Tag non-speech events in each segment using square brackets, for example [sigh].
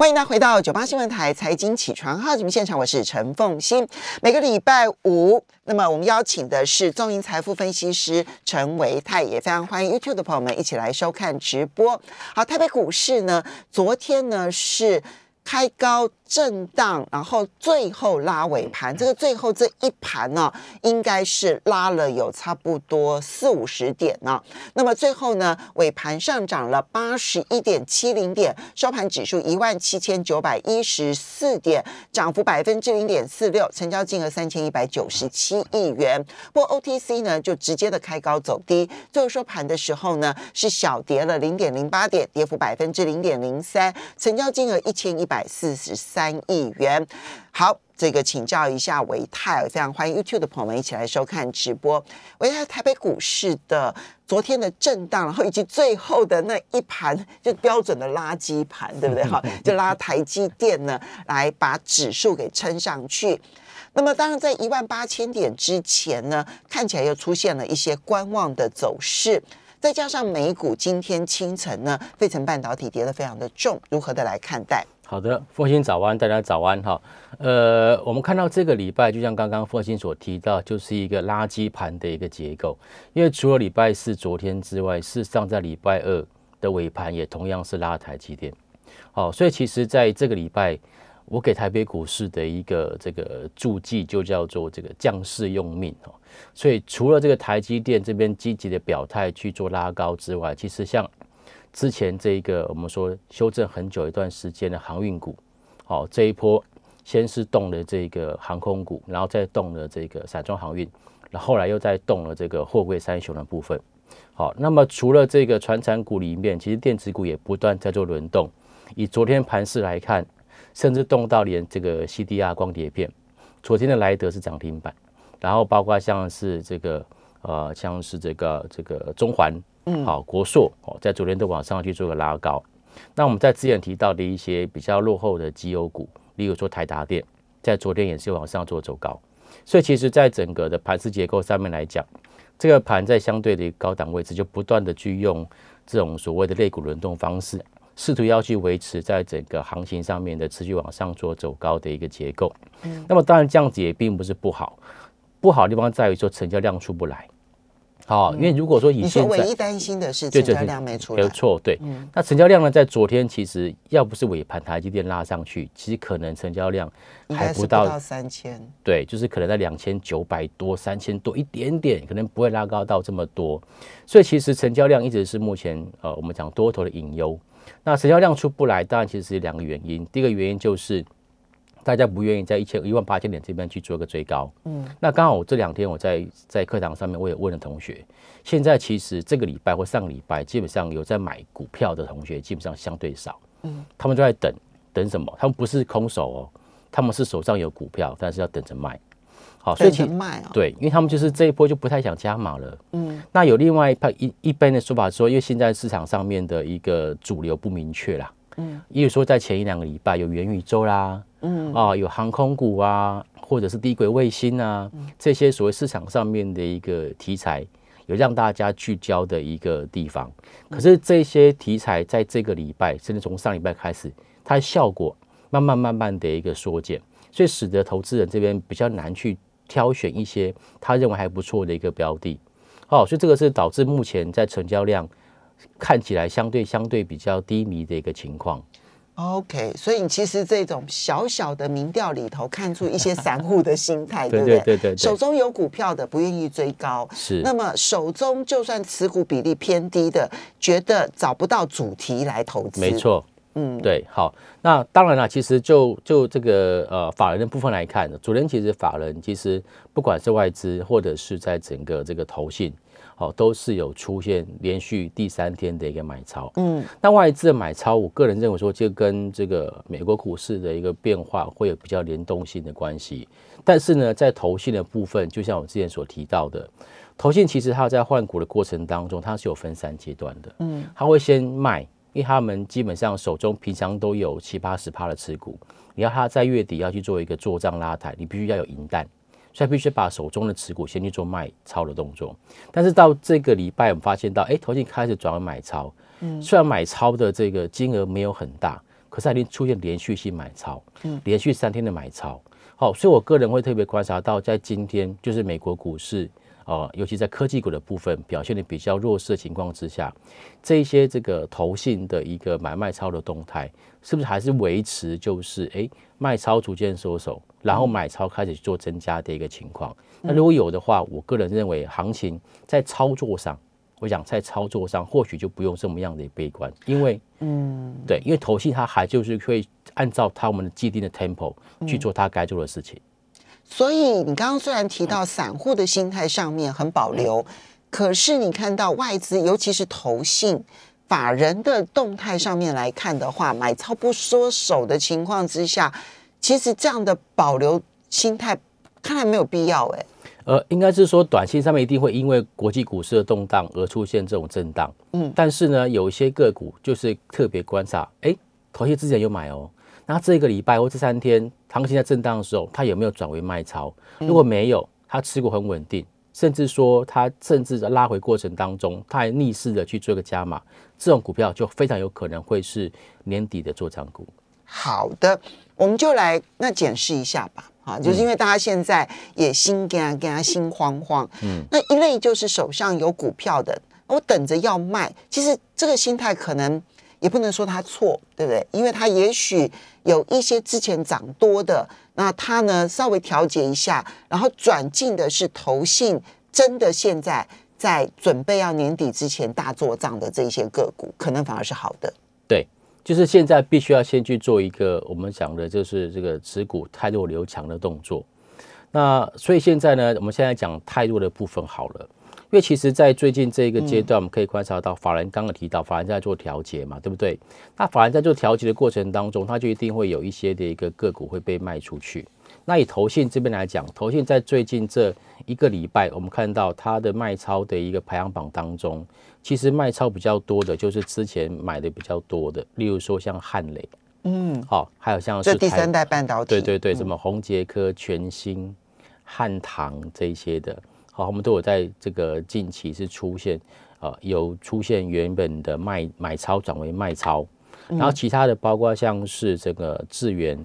欢迎大家回到九八新闻台财经起床号节目现场，我是陈凤欣。每个礼拜五，那么我们邀请的是中银财富分析师陈维泰，也非常欢迎 YouTube 的朋友们一起来收看直播。好，台北股市呢，昨天呢是开高。震荡，然后最后拉尾盘，这个最后这一盘呢，应该是拉了有差不多四五十点呢。那么最后呢，尾盘上涨了八十一点七零点，收盘指数一万七千九百一十四点，涨幅百分之零点四六，成交金额三千一百九十七亿元。不过 OTC 呢，就直接的开高走低，最后收盘的时候呢，是小跌了零点零八点，跌幅百分之零点零三，成交金额一千一百四十三。三亿元，好，这个请教一下维泰，非常欢迎 YouTube 的朋友们一起来收看直播。维泰台北股市的昨天的震荡，然后以及最后的那一盘，就标准的垃圾盘，对不对？哈，[laughs] 就拉台积电呢，来把指数给撑上去。那么，当然在一万八千点之前呢，看起来又出现了一些观望的走势。再加上美股今天清晨呢，费城半导体跌得非常的重，如何的来看待？好的，凤欣早安，大家早安哈。呃，我们看到这个礼拜，就像刚刚凤欣所提到，就是一个垃圾盘的一个结构。因为除了礼拜四昨天之外，事实上在礼拜二的尾盘也同样是拉台积电。好，所以其实在这个礼拜，我给台北股市的一个这个注记就叫做这个将士用命哦。所以除了这个台积电这边积极的表态去做拉高之外，其实像。之前这一个我们说修正很久一段时间的航运股，好这一波先是动了这个航空股，然后再动了这个散装航运，然后来又再动了这个货柜三雄的部分。好，那么除了这个船产股里面，其实电子股也不断在做轮动。以昨天盘势来看，甚至动到连这个 CDR 光碟片，昨天的莱德是涨停板，然后包括像是这个呃像是这个这个中环。嗯，好，国硕哦，在昨天都往上去做个拉高。那我们在之前提到的一些比较落后的绩优股，例如说台达电，在昨天也是往上做走高。所以其实，在整个的盘势结构上面来讲，这个盘在相对的高档位置，就不断的去用这种所谓的类股轮动方式，试图要去维持在整个行情上面的持续往上做走高的一个结构。嗯，那么当然这样子也并不是不好，不好的地方在于说成交量出不来。好，因为如果说以现在唯一担心的是成交量没出来，没错，对。那成交量呢，在昨天其实要不是尾盘台积电拉上去，其实可能成交量还不到三千，对，就是可能在两千九百多、三千多一点点，可能不会拉高到这么多。所以其实成交量一直是目前呃我们讲多头的隐忧。那成交量出不来，当然其实是两个原因。第一个原因就是。大家不愿意在一千一万八千点这边去做个追高，嗯，那刚好我这两天我在在课堂上面我也问了同学，现在其实这个礼拜或上个礼拜基本上有在买股票的同学基本上相对少，嗯，他们都在等等什么？他们不是空手哦，他们是手上有股票，但是要等着卖，好，所以其卖啊，对，因为他们就是这一波就不太想加码了，嗯，那有另外一派一一般的说法说，因为现在市场上面的一个主流不明确啦。嗯，例如说在前一两个礼拜有元宇宙啦，嗯啊，有航空股啊，或者是低轨卫星啊，这些所谓市场上面的一个题材，有让大家聚焦的一个地方。可是这些题材在这个礼拜，甚至从上礼拜开始，它的效果慢慢慢慢的一个缩减，所以使得投资人这边比较难去挑选一些他认为还不错的一个标的。哦，所以这个是导致目前在成交量。看起来相对相对比较低迷的一个情况。OK，所以你其实这种小小的民调里头看出一些散户的心态，[laughs] 对不对？对对对。手中有股票的不愿意追高，是。那么手中就算持股比例偏低的，觉得找不到主题来投资。没错，嗯，对。好，那当然了，其实就就这个呃法人的部分来看，主人其实法人其实不管是外资或者是在整个这个投信。哦，都是有出现连续第三天的一个买超，嗯，那外资的买超，我个人认为说，就跟这个美国股市的一个变化会有比较联动性的关系。但是呢，在投信的部分，就像我之前所提到的，投信其实它在换股的过程当中，它是有分三阶段的，嗯，它会先卖，因为他们基本上手中平常都有七八十趴的持股，你要他在月底要去做一个做账拉抬，你必须要有银弹。所以必须把手中的持股先去做卖超的动作，但是到这个礼拜，我们发现到，哎，投信开始转为买超，嗯，虽然买超的这个金额没有很大，可是它已经出现连续性买超，嗯，连续三天的买超，好，所以我个人会特别观察到，在今天就是美国股市。呃，尤其在科技股的部分表现的比较弱势的情况之下，这一些这个投信的一个买卖超的动态，是不是还是维持就是哎卖超逐渐收手，然后买超开始做增加的一个情况？那如果有的话，我个人认为行情在操作上，我想在操作上或许就不用这么样的悲观，因为嗯，对，因为投信它还就是会按照他们的既定的 tempo 去做他该做的事情。所以你刚刚虽然提到散户的心态上面很保留，可是你看到外资，尤其是投信法人的动态上面来看的话，买超不缩手的情况之下，其实这样的保留心态看来没有必要哎。呃，应该是说短期上面一定会因为国际股市的动荡而出现这种震荡，嗯，但是呢，有一些个股就是特别观察，哎，投信之前有买哦。那这个礼拜或这三天行情在震荡的时候，它有没有转为卖超？如果没有，它持股很稳定，甚至说它甚至在拉回过程当中，它还逆势的去做个加码，这种股票就非常有可能会是年底的做涨股。好的，我们就来那检视一下吧。啊，就是因为大家现在也心跟跟心慌慌。嗯，那一类就是手上有股票的，我等着要卖。其实这个心态可能。也不能说他错，对不对？因为他也许有一些之前涨多的，那它呢稍微调节一下，然后转进的是投信，真的现在在准备要年底之前大做账的这些个股，可能反而是好的。对，就是现在必须要先去做一个我们讲的就是这个持股太弱留强的动作。那所以现在呢，我们现在讲太弱的部分好了。因为其实，在最近这个阶段，我们可以观察到，法人刚刚提到，法人在做调节嘛，对不对？那法人在做调节的过程当中，他就一定会有一些的一个个股会被卖出去。那以投信这边来讲，投信在最近这一个礼拜，我们看到它的卖超的一个排行榜当中，其实卖超比较多的，就是之前买的比较多的，例如说像汉磊，嗯，好，还有像是第三代半导体，对对对，什么宏杰科、全新、汉唐这一些的。好，我们都有在这个近期是出现，呃，有出现原本的卖买超转为卖超，然后其他的包括像是这个智源，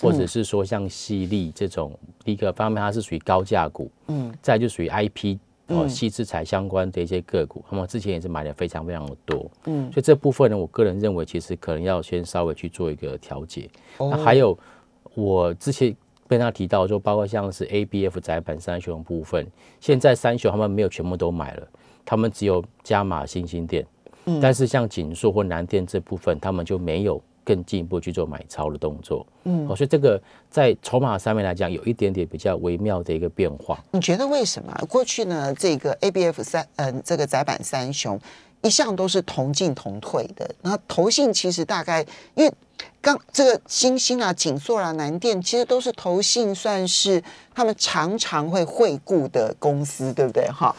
或者是说像犀利这种，第一个方面它是属于高价股，嗯，再就属于 IP 哦，细制材相关的一些个股，那么之前也是买的非常非常的多，嗯，所以这部分呢，我个人认为其实可能要先稍微去做一个调节。那还有我之前。跟他提到就，包括像是 A B F 窄板三雄部分，现在三雄他们没有全部都买了，他们只有加码新兴店，嗯，但是像锦硕或南电这部分，他们就没有更进一步去做买超的动作，嗯，所以这个在筹码上面来讲，有一点点比较微妙的一个变化。你觉得为什么过去呢？这个 A B F 三，嗯，这个窄板三雄一向都是同进同退的，那投信其实大概因为。刚这个星星啊、锦硕啊、南电，其实都是投信，算是他们常常会惠顾的公司，对不对？哈，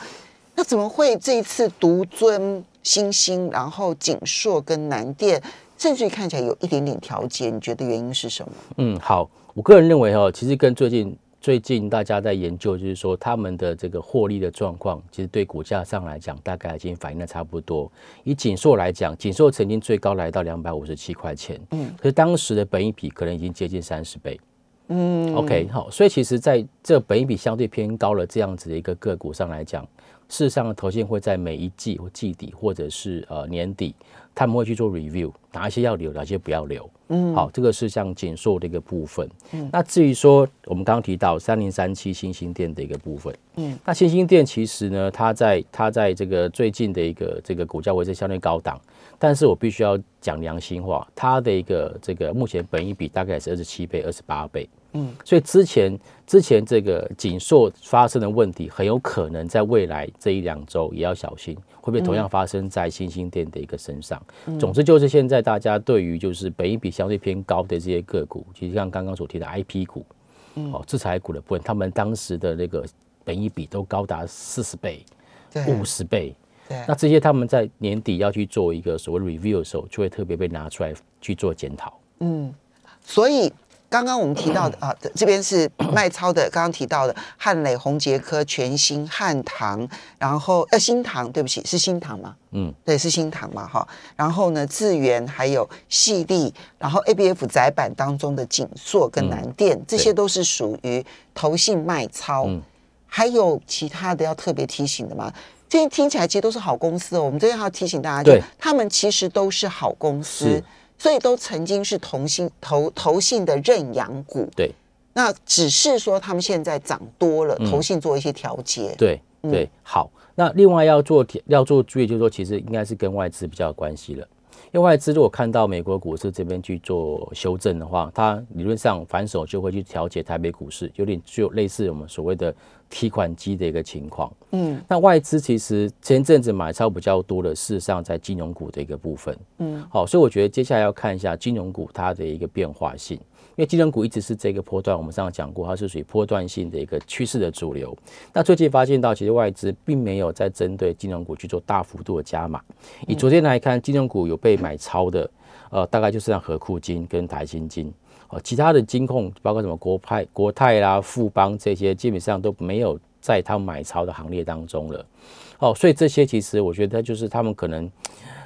那怎么会这一次独尊星星，然后锦硕跟南电，甚至于看起来有一点点调节？你觉得原因是什么？嗯，好，我个人认为哦，其实跟最近。最近大家在研究，就是说他们的这个获利的状况，其实对股价上来讲，大概已经反映的差不多。以锦硕来讲，锦硕曾经最高来到两百五十七块钱，嗯，可是当时的本益比可能已经接近三十倍，嗯，OK，好，所以其实在这本益比相对偏高了这样子的一个个股上来讲，事实上投信会在每一季或季底或者是呃年底。他们会去做 review，哪一些要留，哪些不要留。嗯，好，这个是像减缩的一个部分。嗯，那至于说我们刚刚提到三零三七新兴店的一个部分，嗯，那新兴店其实呢，它在它在这个最近的一个这个股价位置相对高档，但是我必须要讲良心话，它的一个这个目前本益比大概是二十七倍、二十八倍。嗯，所以之前之前这个紧缩发生的问题，很有可能在未来这一两周也要小心，会不会同样发生在新兴店的一个身上？总之就是现在大家对于就是本益比相对偏高的这些个股，其实像刚刚所提的 I P 股，哦，制裁股的部分，他们当时的那个本益比都高达四十倍、五十倍，对，那这些他们在年底要去做一个所谓 review 的时候，就会特别被拿出来去做检讨。嗯，所以。刚刚我们提到的 [coughs] 啊，这边是 [coughs] 卖超的，刚刚提到的汉磊、宏杰科、全新、汉唐，然后呃新唐，对不起，是新唐吗？嗯，对，是新唐嘛，哈。然后呢，智源还有细粒，然后 ABF 窄板当中的锦硕跟南电，这些都是属于投信卖超。嗯还有其他的要特别提醒的吗？这些听起来其实都是好公司哦。我们这边还要提醒大家，就对他们其实都是好公司是，所以都曾经是同性投投信的认养股。对那只是说他们现在涨多了，嗯投信做一些调节。对对，好。那另外要做要做注意，就是说其实应该是跟外资比较有关系了。因为外资如果看到美国股市这边去做修正的话，它理论上反手就会去调节台北股市，有点就类似我们所谓的提款机的一个情况。嗯那外资其实前阵子买超比较多的，事实上在金融股的一个部分。嗯，好，所以我觉得接下来要看一下金融股它的一个变化性，因为金融股一直是这个波段，我们上次讲过，它是属于波段性的一个趋势的主流。那最近发现到，其实外资并没有在针对金融股去做大幅度的加码。以昨天来看，金融股有被买超的，呃，大概就是像和库金跟台新金。哦，其他的金控包括什么国派、国泰啦、富邦这些，基本上都没有在他们买超的行列当中了。哦，所以这些其实我觉得就是他们可能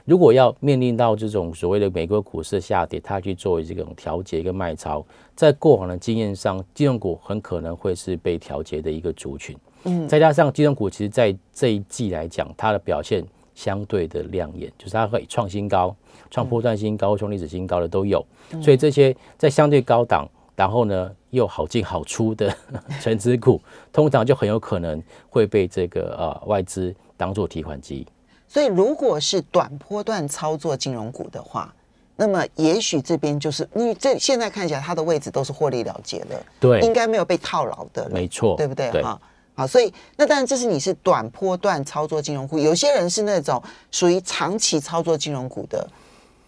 如果要面临到这种所谓的美国股市下跌，它去作为这种调节跟卖超，在过往的经验上，金融股很可能会是被调节的一个族群。嗯再加上金融股其实在这一季来讲，它的表现相对的亮眼，就是它会创新高、创波段新高、创历史新高的都有。所以这些在相对高档，然后呢又好进好出的 [laughs] 成指股，通常就很有可能会被这个呃外资当做提款机。所以如果是短波段操作金融股的话，那么也许这边就是因为这现在看起来它的位置都是获利了结的，对，应该没有被套牢的，没错，对不对？对哈。好，所以那当然这是你是短波段操作金融股，有些人是那种属于长期操作金融股的，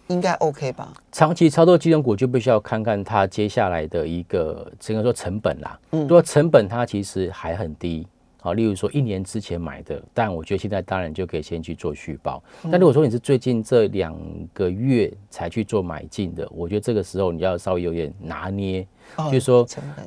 应该 OK 吧？长期操作金融股就必须要看看它接下来的一个，只能说成本啦。嗯如果成本它其实还很低，好，例如说一年之前买的，但我觉得现在当然就可以先去做续报。嗯但如果说你是最近这两个月才去做买进的，我觉得这个时候你要稍微有点拿捏，哦就是说，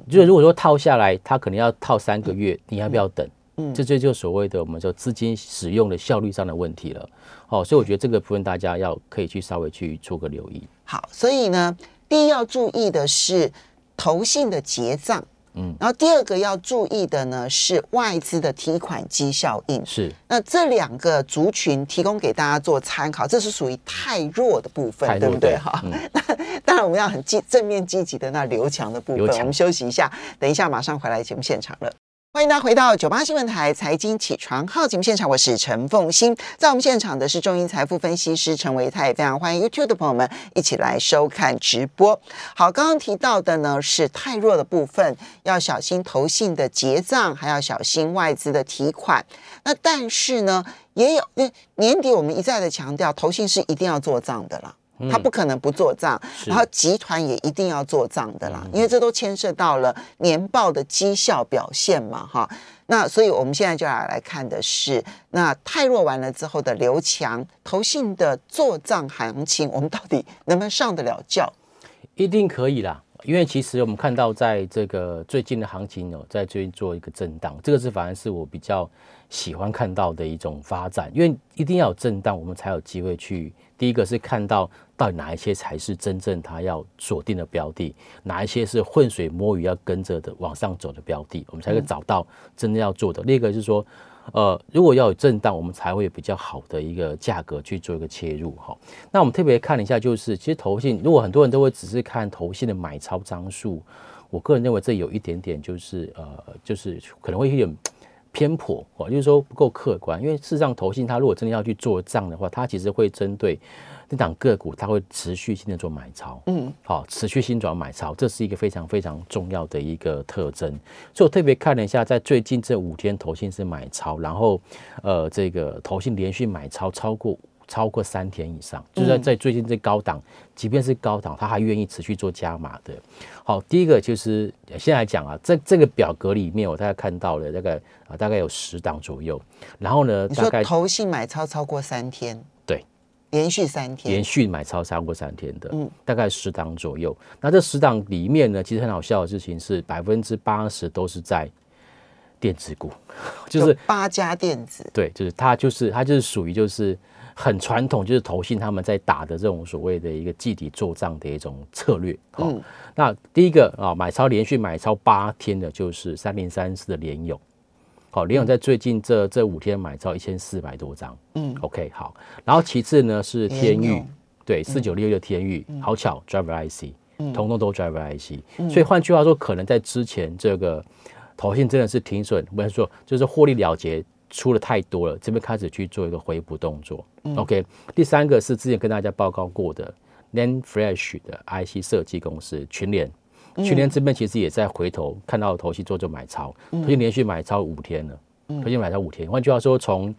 就是如果说套下来，它可能要套三个月，你要不要等？嗯这这就所谓的我们说资金使用的效率上的问题了。好，所以我觉得这个部分大家要可以去稍微去做个留意。好，所以呢，第一要注意的是投信的结账，嗯，然后第二个要注意的呢是外资的提款机效应。是。那这两个族群提供给大家做参考，这是属于太弱的部分，对不对？哈、[laughs] 那当然我们要很积正面积极的那刘强的部分我们休息一下，等一下马上回来节目现场了。欢迎大家回到九八新闻台财经起床号节目现场，我是陈凤欣。在我们现场的是中银财富分析师陈维泰，非常欢迎 YouTube 的朋友们一起来收看直播。好，刚刚提到的呢是太弱的部分，要小心投信的结账，还要小心外资的提款。那但是呢，也有那年底我们一再的强调，投信是一定要做账的啦。他不可能不做账，是然后集团也一定要做账的啦，因为这都牵涉到了年报的绩效表现嘛，哈。那所以我们现在就要来看的是，那泰弱完了之后的刘强投信的做账行情，我们到底能不能上得了轿？一定可以啦，因为其实我们看到在这个最近的行情哦在最近做一个震荡，这个是反而是我比较喜欢看到的一种发展，因为一定要有震荡，我们才有机会去第一个是看到到底哪一些才是真正他要锁定的标的，哪一些是浑水摸鱼要跟着的往上走的标的，我们才会找到真正要做的。另一个是说。呃，如果要有震荡，我们才会有比较好的一个价格去做一个切入哈。那我们特别看了一下，就是其实投信，如果很多人都会只是看投信的买超张数，我个人认为这有一点点就是呃，就是可能会有点偏颇哦，就是说不够客观。因为事实上，投信它如果真的要去做账的话，它其实会针对那档个股，它会持续性的做买超，嗯，好，持续性转买超，这是一个非常非常重要的一个特征。所以我特别看了一下，在最近这五天，投信是买超，然后呃，这个投信连续买超超过超过三天以上，就是在在最近这高档，即便是高档，他还愿意持续做加码的。好，第一个就是现在来讲啊，在这个表格里面，我大概看到了大概啊大概有十档左右，然后呢，你说投信买超超过三天，对连续三天，连续买超超过三天的，嗯，大概十档左右。那这十档里面呢，其实很好笑的事情是，百分之八十都是在电子股，[laughs] 就是八家电子，对，就是它就是它就是属于就是很传统，就是投信他们在打的这种所谓的一个集体做账的一种策略。嗯，那第一个啊，买超连续买超八天的，就是三零三四的联勇。好，联勇在最近这这五天买超一千四百多张，嗯，OK，好，然后其次呢是天域，对，四九六六天域，好巧，Driver IC，通通都 Driver IC，所以换句话说，可能在之前这个头信真的是停损，不是说就是获利了结出了太多了，这边开始去做一个回补动作，OK，第三个是之前跟大家报告过的 Nan Flash 的 IC 设计公司群联。去年这边其实也在回头看到头期做做买超，头期连续买超五天了，头期买超五天。换句话说，从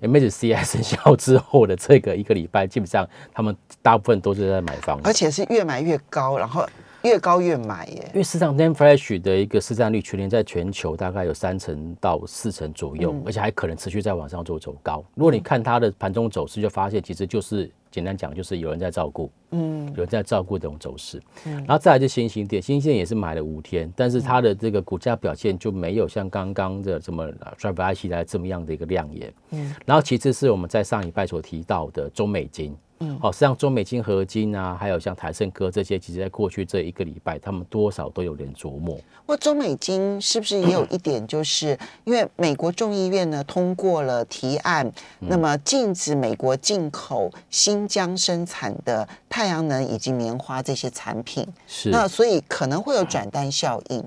MSCI 生 [laughs] 效之后的这个一个礼拜，基本上他们大部分都是在买房，而且是越买越高，然后越高越买耶。因为市场 Name Flash 的一个市占率，去年在全球大概有三成到四成左右，而且还可能持续在往上做走高。如果你看它的盘中走势，就发现其实就是。简单讲就是有人在照顾，嗯，有人在照顾这种走势，嗯，然后再来就新兴店，新兴店也是买了五天，但是它的这个股价表现就没有像刚刚的什么 Drive IC 来这么样的一个亮眼，嗯，然后其次是我们在上礼拜所提到的中美金。嗯，好，像中美金合金啊，还有像台盛科这些，其实在过去这一个礼拜，他们多少都有点琢磨。或中美金是不是也有一点，就是因为美国众议院呢通过了提案，那么禁止美国进口新疆生产的太阳能以及棉花这些产品，是那所以可能会有转单效应。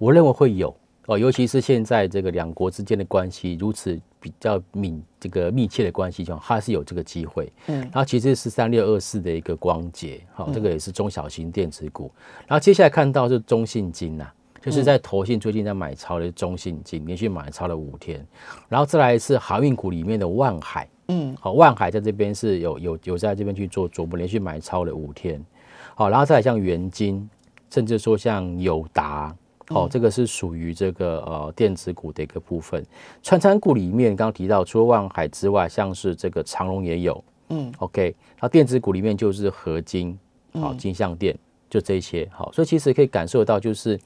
我认为会有哦，尤其是现在这个两国之间的关系如此。比较密这个密切的关系，中它是有这个机会。嗯，然后其实是三六二四的一个光捷，好，这个也是中小型电子股。然后接下来看到是中信金呐，就是在投信最近在买超的中信金，连续买超了五天。然后再来是航运股里面的万海，嗯，好，万海在这边是有有有在这边去做琢磨连续买超了五天。好，然后再来像元金，甚至说像友达。哦，这个是属于这个呃电子股的一个部分。穿餐股里面刚刚提到，除了万海之外，像是这个长隆也有。嗯，OK。那电子股里面就是合金，好金相电，就这些。好，所以其实可以感受到，就是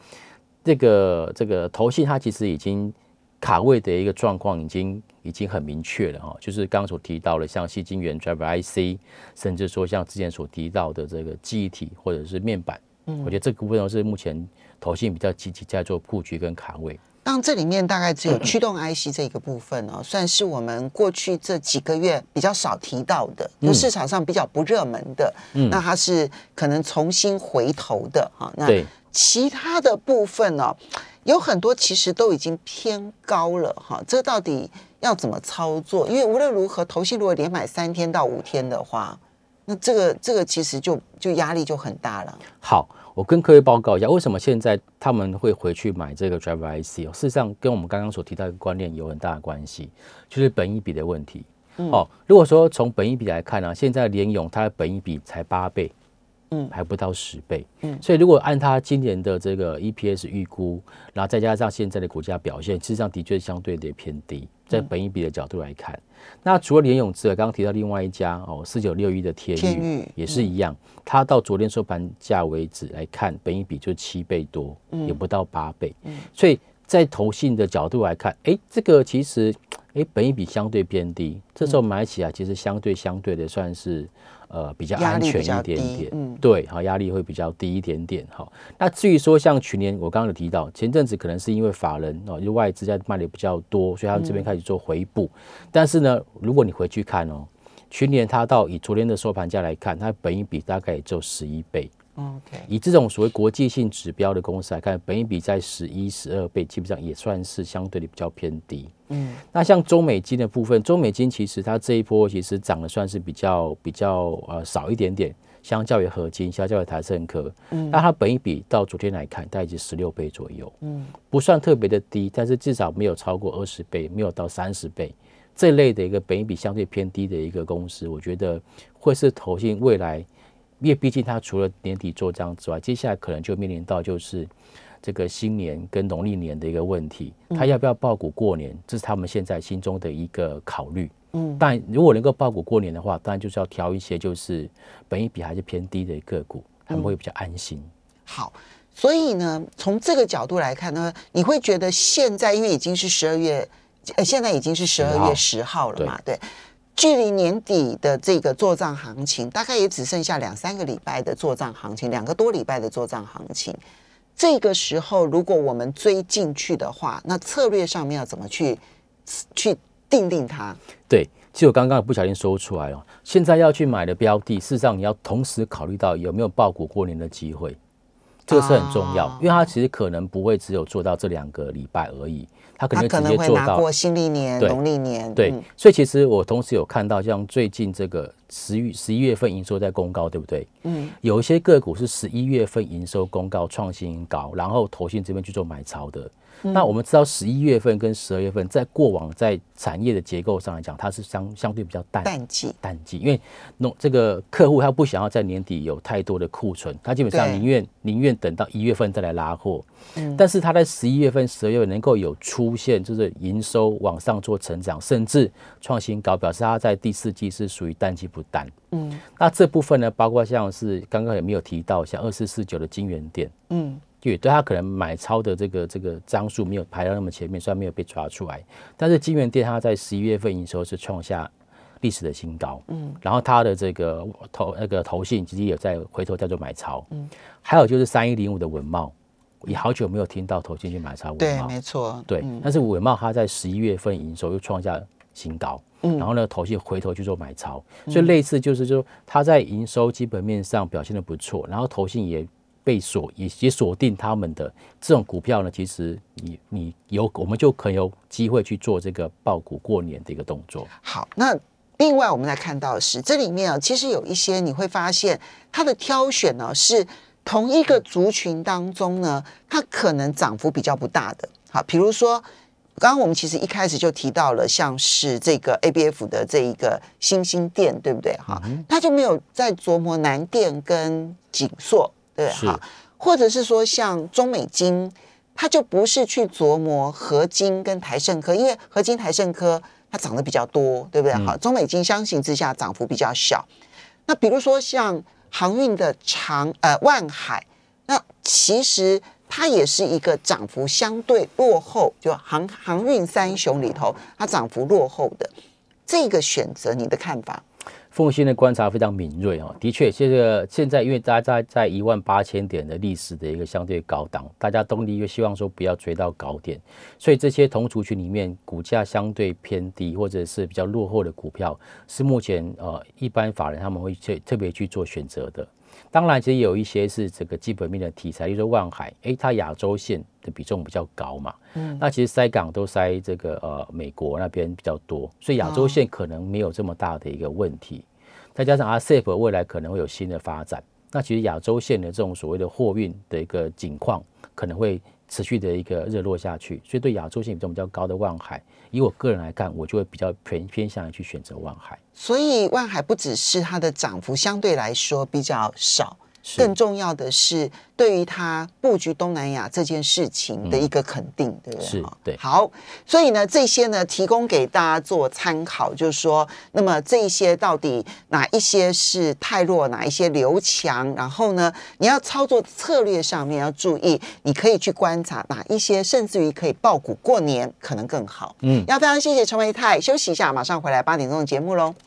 这个这个头信它其实已经卡位的一个状况，已经已经很明确了哈。就是刚刚所提到的，像细晶圆 Driver IC，甚至说像之前所提到的这个记忆体或者是面板，嗯，我觉得这个部分是目前。投信比较积极在做布局跟卡位，当这里面大概只有驱动 IC 这个部分哦，算是我们过去这几个月比较少提到的，就市场上比较不热门的。嗯，那它是可能重新回头的哈。那其他的部分呢，有很多其实都已经偏高了哈。这到底要怎么操作？因为无论如何，投信如果连买三天到五天的话，那这个这个其实就就压力就很大了。好。我跟各位报告一下，为什么现在他们会回去买这个 Driver IC 哦？事实上，跟我们刚刚所提到的观念有很大的关系，就是本一比的问题。哦，如果说从本一比来看呢，现在联勇它的本一比才八倍。嗯，还不到十倍，嗯，所以如果按它今年的这个 EPS 预估，然后再加上现在的股价表现，实际上的确相对的偏低，在本一比的角度来看，那除了联永之外，刚刚提到另外一家哦，四九六一的天宇也是一样，它到昨天收盘价为止来看，本一比就七倍多，也不到八倍，嗯，所以在投信的角度来看，哎，这个其实哎，本益比相对偏低，这时候买起来其实相对相对的算是。呃，比较安全一点点，嗯，对，好，压力会比较低一点点，哈。那至于说像去年我刚刚有提到，前阵子可能是因为法人哦，就外资在卖的比较多，所以他们这边开始做回补。但是呢，如果你回去看哦，去年它到以昨天的收盘价来看，它本一比大概也就十一倍。OK，以这种所谓国际性指标的公司来看，本益比在十一、十二倍，基本上也算是相对的比较偏低。嗯，那像中美金的部分，中美金其实它这一波其实涨的算是比较比较呃少一点点，相较于合金，相较于台盛科，嗯，那它本益比到昨天来看，大概是十六倍左右，嗯，不算特别的低，但是至少没有超过二十倍，没有到三十倍。这类的一个本益比相对偏低的一个公司，我觉得会是投信未来。因为毕竟它除了年底做账之外，接下来可能就面临到就是这个新年跟农历年的一个问题，它要不要报股过年，这是他们现在心中的一个考虑。嗯，但如果能够报股过年的话，当然就是要挑一些就是本益比还是偏低的个股，他们会比较安心。好，所以呢，从这个角度来看呢，你会觉得现在因为已经是十二月，呃，现在已经是十二月十号了嘛？对，距离年底的这个做账行情，大概也只剩下两三个礼拜的做账行情，两个多礼拜的做账行情。这个时候，如果我们追进去的话，那策略上面要怎么去去定定它？对，其实我刚刚不小心说出来了。现在要去买的标的，事实上你要同时考虑到有没有爆股过年的机会，这个是很重要，因为它其实可能不会只有做到这两个礼拜而已。他可能直接做到新历年、农历年。对，所以其实我同时有看到，像最近这个十月十一月份营收在公告，对不对？嗯，有一些个股是十一月份营收公告创新高，然后投信这边去做买超的。那我们知道十一月份跟十二月份，在过往在产业的结构上来讲，它是相相对比较淡淡季，淡季，因为弄这个客户他不想要在年底有太多的库存，他基本上宁愿宁愿等到一月份再来拉货。嗯，但是他在十一月份、十二月份能够有出现，就是营收往上做成长，甚至创新高，表示他在第四季是属于淡季不淡。嗯，那这部分呢，包括像是刚刚有没有提到，像二四四九的金源店，嗯。对，对他可能买超的这个这个张数没有排到那么前面，虽然没有被抓出来，但是金源店它在十一月份营收是创下历史的新高，嗯，然后它的这个投那个投信其实也在回头叫做买超，嗯，还有就是三一零五的文茂，也好久没有听到投信去买超文茂，对，没错，对，但是文茂它在十一月份营收又创下新高，嗯，然后呢投信回头去做买超，所以类似就是说它在营收基本面上表现的不错，然后投信也。被锁也也锁定他们的这种股票呢，其实你你有我们就可有机会去做这个爆股过年的一个动作。好，那另外我们来看到是这里面啊，其实有一些你会发现它的挑选呢是同一个族群当中呢，它可能涨幅比较不大的。好，比如说刚刚我们其实一开始就提到了，像是这个 A B F 的这一个新兴店，对不对？哈，他就没有在琢磨南电跟锦硕。对哈，或者是说像中美金，它就不是去琢磨合金跟台盛科，因为合金台盛科它涨得比较多，对不对？好，中美金相形之下涨幅比较小。那比如说像航运的长呃万海，那其实它也是一个涨幅相对落后，就航航运三雄里头，它涨幅落后的这个选择，你的看法？凤新的观察非常敏锐哦，的确，这个现在因为大家在在一万八千点的历史的一个相对高档，大家动力又希望说不要追到高点，所以这些同族群里面股价相对偏低或者是比较落后的股票，是目前呃一般法人他们会去特别去做选择的。当然，其实有一些是这个基本面的题材，例如说万海，哎，它亚洲线的比重比较高嘛，嗯，那其实塞港都塞这个呃美国那边比较多，所以亚洲线可能没有这么大的一个问题。再加上 RCEP 未来可能会有新的发展，那其实亚洲线的这种所谓的货运的一个景况可能会持续的一个热络下去，所以对亚洲性比重比较高的望海，以我个人来看，我就会比较偏偏向于去选择望海。所以望海不只是它的涨幅相对来说比较少。更重要的是，对于他布局东南亚这件事情的一个肯定，对不对？是，对。好，所以呢，这些呢，提供给大家做参考，就是说，那么这些到底哪一些是太弱，哪一些留强？然后呢，你要操作策略上面要注意，你可以去观察哪一些，甚至于可以爆股过年，可能更好。嗯，要非常谢谢陈维泰，休息一下，马上回来八点钟的节目喽。